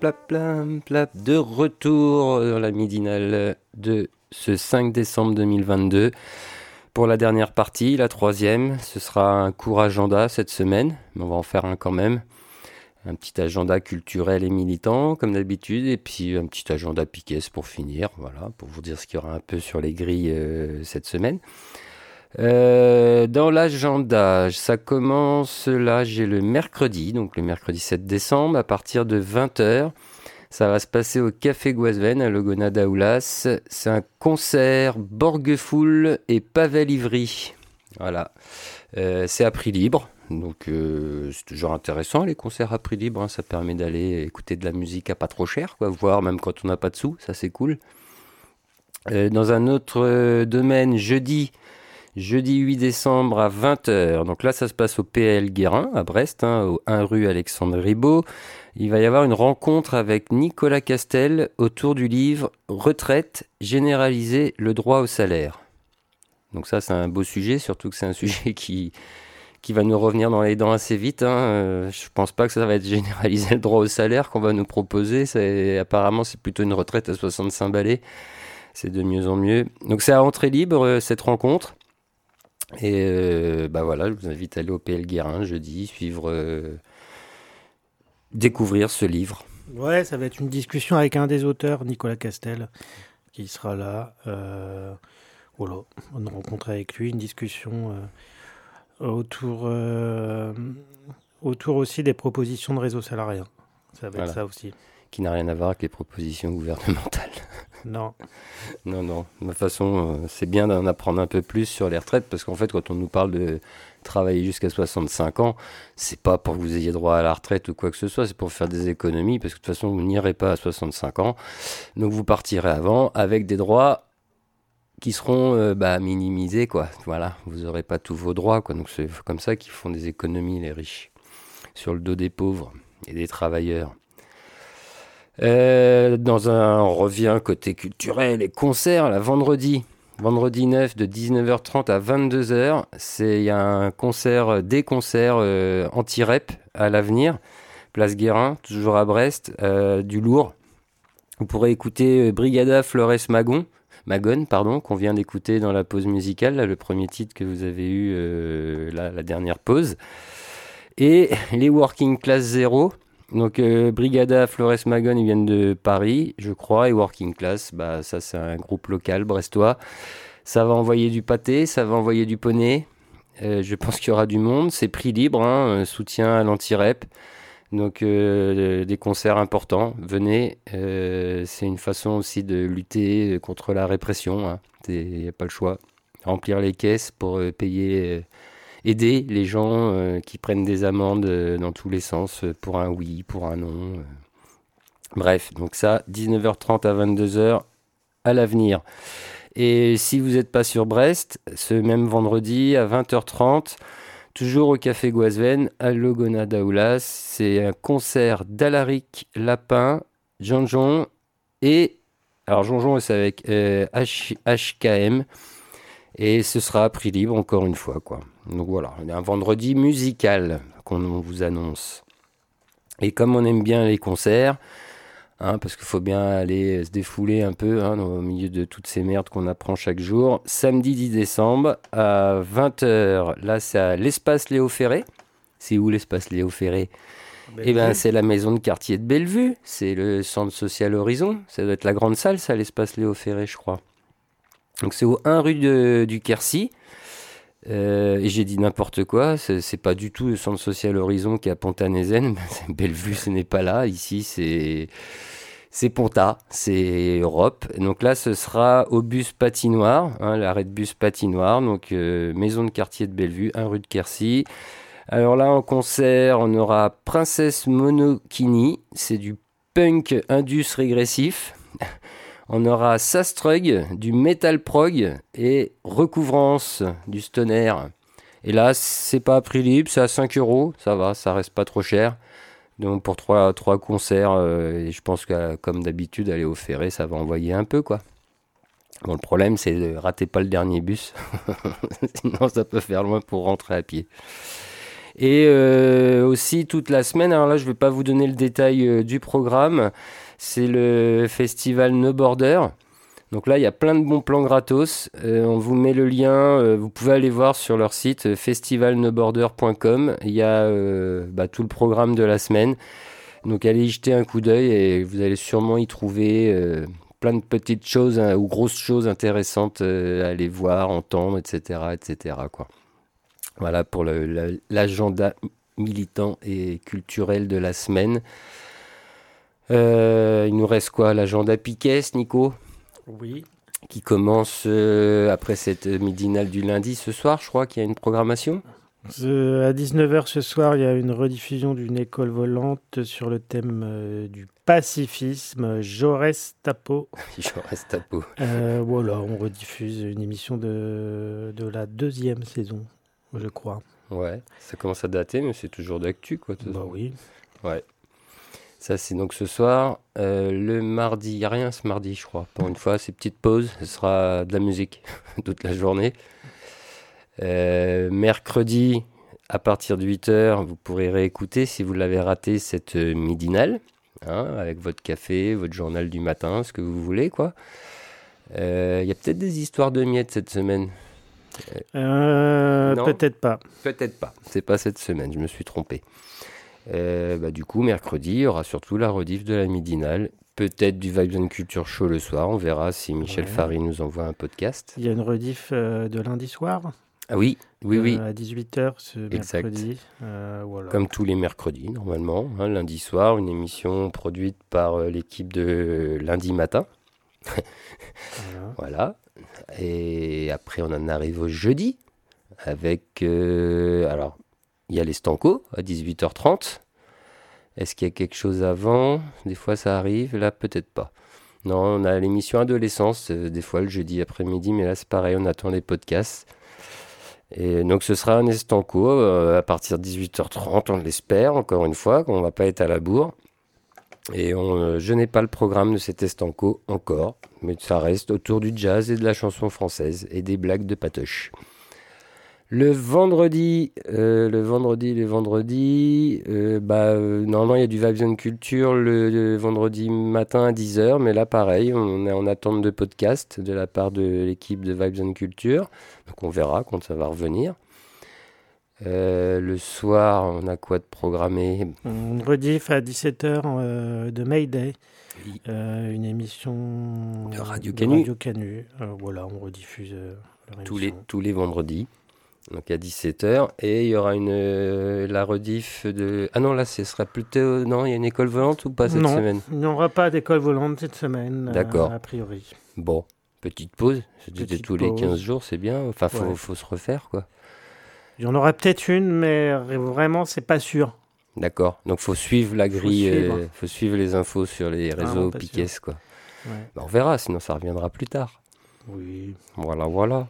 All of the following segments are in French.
De retour dans la midinale de ce 5 décembre 2022. Pour la dernière partie, la troisième, ce sera un court agenda cette semaine, mais on va en faire un quand même. Un petit agenda culturel et militant, comme d'habitude, et puis un petit agenda piquet pour finir, voilà, pour vous dire ce qu'il y aura un peu sur les grilles euh, cette semaine. Euh, dans l'agenda, ça commence là, j'ai le mercredi, donc le mercredi 7 décembre, à partir de 20h. Ça va se passer au Café Guasven à Logona d'Aoulas. C'est un concert Borguefoul et Pavel Ivry. Voilà. Euh, c'est à prix libre. Donc euh, c'est toujours intéressant les concerts à prix libre. Hein. Ça permet d'aller écouter de la musique à pas trop cher, quoi. Voir même quand on n'a pas de sous. Ça c'est cool. dans un autre domaine, jeudi, jeudi 8 décembre à 20h. Donc là, ça se passe au PL Guérin, à Brest, hein, au 1 rue Alexandre Ribot. Il va y avoir une rencontre avec Nicolas Castel autour du livre Retraite, généraliser le droit au salaire. Donc ça, c'est un beau sujet, surtout que c'est un sujet qui, qui va nous revenir dans les dents assez vite. Hein. Euh, je pense pas que ça va être généraliser le droit au salaire qu'on va nous proposer. Apparemment, c'est plutôt une retraite à 65 balais. C'est de mieux en mieux. Donc c'est à entrée libre, euh, cette rencontre. Et euh, bah voilà, je vous invite à aller au PL Guérin jeudi, suivre, euh, découvrir ce livre. Ouais, ça va être une discussion avec un des auteurs, Nicolas Castel, qui sera là. Euh, voilà, une rencontre avec lui, une discussion euh, autour, autour aussi des propositions de réseau salarial. Ça va être ça aussi. Qui n'a rien à voir avec les propositions gouvernementales. Non. Non, non. De toute façon, euh, c'est bien d'en apprendre un peu plus sur les retraites parce qu'en fait, quand on nous parle de travailler jusqu'à 65 ans, c'est pas pour que vous ayez droit à la retraite ou quoi que ce soit, c'est pour faire des économies parce que de toute façon, vous n'irez pas à 65 ans. Donc, vous partirez avant avec des droits qui seront euh, bah, minimisés, quoi. Voilà, vous n'aurez pas tous vos droits, quoi. Donc, c'est comme ça qu'ils font des économies, les riches, sur le dos des pauvres et des travailleurs. Euh, dans un revient côté culturel et concert, la vendredi, vendredi 9 de 19h30 à 22h, c'est il y a un concert, des concerts euh, anti-rep à l'avenir, place Guérin, toujours à Brest, euh, du lourd. Vous pourrez écouter Brigada Flores Magon, Magon, pardon, qu'on vient d'écouter dans la pause musicale, le premier titre que vous avez eu, là, la dernière pause. Et les Working Class Zero, donc euh, Brigada, Flores Magon, ils viennent de Paris, je crois, et Working Class, bah ça c'est un groupe local brestois. Ça va envoyer du pâté, ça va envoyer du poney. Euh, je pense qu'il y aura du monde. C'est prix libre, hein, soutien à l'anti-rep. Donc euh, des concerts importants. Venez, c'est une façon aussi de lutter contre la répression. Il n'y a pas le choix. Remplir les caisses pour payer aider les gens euh, qui prennent des amendes euh, dans tous les sens euh, pour un oui, pour un non. Bref, donc ça, 19h30 à 22h à l'avenir. Et si vous n'êtes pas sur Brest, ce même vendredi à 20h30, toujours au Café Guasven, à Logona d'Aoulas, c'est un concert d'Alaric Lapin, Jean-Jean et. Alors, Jean-Jean, c'est avec HKM. Et ce sera à prix libre, encore une fois. quoi. Donc voilà, un vendredi musical qu'on vous annonce. Et comme on aime bien les concerts, hein, parce qu'il faut bien aller se défouler un peu hein, au milieu de toutes ces merdes qu'on apprend chaque jour, samedi 10 décembre à 20h, là c'est à l'espace Léo Ferré. C'est où l'espace Léo Ferré? Eh ben, c'est la maison de quartier de Bellevue, c'est le centre social Horizon, ça doit être la grande salle, ça, l'espace Léo Ferré, je crois. Donc c'est au 1 rue du Quercy. Euh, et j'ai dit n'importe quoi, c'est pas du tout le centre social Horizon qui est à Pont-à-Nézen, Bellevue ce n'est pas là, ici c'est c'est Ponta, c'est Europe. Donc là, ce sera au bus patinoire, hein, l'arrêt de bus patinoire, donc euh, maison de quartier de Bellevue, 1 rue de Quercy. Alors là, en concert, on aura Princesse Monokini, c'est du punk indus régressif. On aura Sastrug, du metal prog et Recouvrance, du stoner. Et là, c'est pas à prix libre, c'est à 5 euros, ça va, ça reste pas trop cher. Donc pour trois, trois concerts, euh, je pense que comme d'habitude, aller au ferré, ça va envoyer un peu quoi. Bon, le problème, c'est de rater pas le dernier bus. Sinon, ça peut faire loin pour rentrer à pied. Et euh, aussi toute la semaine, alors là, je vais pas vous donner le détail euh, du programme. C'est le festival No Border. Donc là, il y a plein de bons plans gratos. Euh, on vous met le lien. euh, vous pouvez aller voir sur leur site euh, festivalnoborder.com. Il y a bah, tout le programme de la semaine. Donc allez y jeter un coup d'œil et vous allez sûrement y trouver plein de petites choses hein, ou grosses choses intéressantes à aller voir, entendre, etc. etc. Voilà pour l'agenda militant et culturel de la semaine. Euh, il nous reste quoi? L'agenda Piquet, Nico? Oui. qui commence euh, après cette midinale du lundi ce soir, je crois qu'il y a une programmation? à 19h ce soir, il y a une rediffusion d'une école volante sur le thème euh, du pacifisme, Jaurès Tapo. Je reste à peau. Euh, voilà, on rediffuse une émission de, de la deuxième saison, je crois. Ouais, ça commence à dater, mais c'est toujours d'actu, quoi. Bah oui. Ça, c'est donc ce soir. Euh, le mardi, il n'y a rien ce mardi, je crois. Pour une fois, c'est petite pause. Ce sera de la musique toute la journée. Euh, mercredi, à partir de 8h, vous pourrez réécouter si vous l'avez raté cette euh, midinale. hein, avec votre café, votre journal du matin, ce que vous voulez, quoi. Euh, Il y a peut-être des histoires de miettes cette semaine. Peut-être pas. Peut-être pas. C'est pas cette semaine, je me suis trompé. Euh, bah, du coup, mercredi, il y aura surtout la rediff de la midinale. Peut-être du Vibes and Culture Show le soir. On verra si Michel Ouais. Fary nous envoie un podcast. Il y a une rediff euh, de lundi soir Ah oui, oui, oui. euh, à 18h ce Exact. mercredi. Euh, voilà. Comme tous les mercredis, normalement. hein, lundi soir, une émission produite par l'équipe de lundi matin. Voilà. Voilà. Et après, on en arrive au jeudi. Avec. alors, il y a les Stanco à 18h30. Est-ce qu'il y a quelque chose avant? Des fois, ça arrive. Là, peut-être pas. Non, on a l'émission Adolescence, euh, des fois le jeudi après-midi, mais là, c'est pareil, on attend les podcasts. Et donc, ce sera un estanco euh, à partir de 18h30, on l'espère, encore une fois, qu'on va pas être à la bourre. Et euh, je n'ai pas le programme de cet estanco encore, mais ça reste autour du jazz et de la chanson française et des blagues de patoche. Le vendredi, euh, le vendredi, le vendredi, euh, bah, euh, normalement il y a du Vibes and Culture le, le vendredi matin à 10h, mais là pareil, on est en attente de podcast de la part de l'équipe de Vibes and Culture, donc on verra quand ça va revenir. Le soir, on a quoi de programmé? On rediff à 17h euh, de Mayday. Oui. Une émission De Radio Canu. Radio Canu. Voilà, on rediffuse les, tous les vendredis, donc à 17h. Et il y aura une, euh, la rediff de... Ah non, là, ce sera plutôt... Non, il y a une école volante ou pas cette non, semaine? il n'y aura pas d'école volante cette semaine, euh, D'accord. a priori. Bon, petite pause. C'était tous les pause. 15 jours, c'est bien. Enfin, faut, Ouais. faut se refaire, quoi. Il y en aura peut-être une, mais vraiment, c'est pas sûr. D'accord. Donc, faut suivre la grille, suivre. euh, faut suivre les infos sur les réseaux Piquet, quoi. Ouais. Bah, on verra, sinon ça reviendra plus tard. Oui. Voilà, voilà.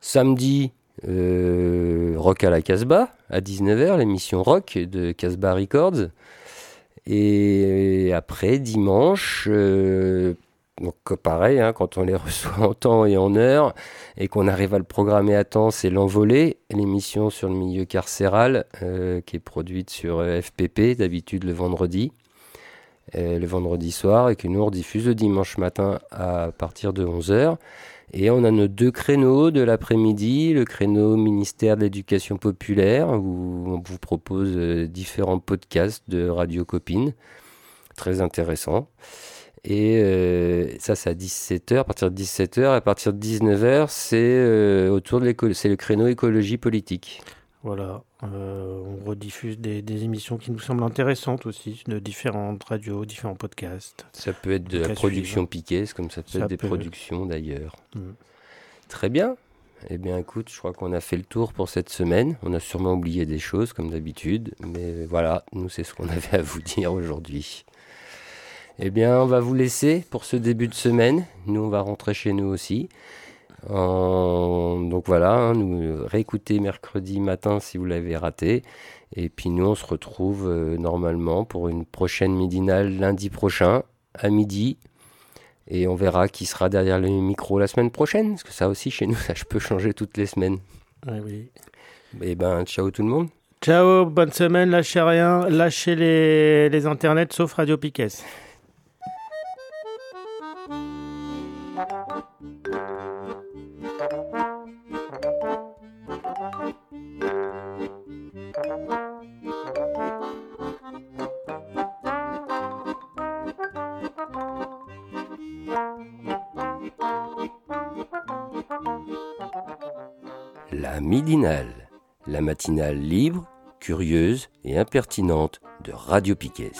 Samedi, euh, Rock à la Casbah, à 19h, l'émission Rock de Casbah Records. Et après, dimanche, euh, donc pareil, hein, quand on les reçoit en temps et en heure, et qu'on arrive à le programmer à temps, c'est l'envolée, l'émission sur le milieu carcéral, euh, qui est produite sur FPP, d'habitude le vendredi. le vendredi soir et que nous on diffuse le dimanche matin à partir de 11h. Et on a nos deux créneaux de l'après-midi, le créneau ministère de l'Éducation populaire, où on vous propose euh, différents podcasts de Radio Copine, très intéressant. Et euh, ça, c'est à 17h, à partir de 17h, à partir de 19h, c'est euh, autour de c'est le créneau écologie politique. Voilà, euh, on rediffuse des, des émissions qui nous semblent intéressantes aussi, de différentes radios, différents podcasts. Ça peut être de la production piquée, comme ça peut Ça être des peut. productions d'ailleurs. Mm. Très bien. Eh bien, écoute, je crois qu'on a fait le tour pour cette semaine. On a sûrement oublié des choses, comme d'habitude. Mais voilà, nous, c'est ce qu'on avait à vous dire aujourd'hui. Eh bien, on va vous laisser pour ce début de semaine. Nous, on va rentrer chez nous aussi. En- Donc voilà, hein, nous réécoutez mercredi matin si vous l'avez raté. Et puis nous, on se retrouve euh, normalement pour une prochaine midinale lundi prochain à midi. Et on verra qui sera derrière le micro la semaine prochaine. Parce que ça aussi, chez nous, ça je peux changer toutes les semaines. Ouais, oui. Eh ben, ciao tout le monde. Ciao, bonne semaine, lâchez rien, lâchez les, les internets sauf Radio Piquet. La matinale libre, curieuse et impertinente de Radio Piquet.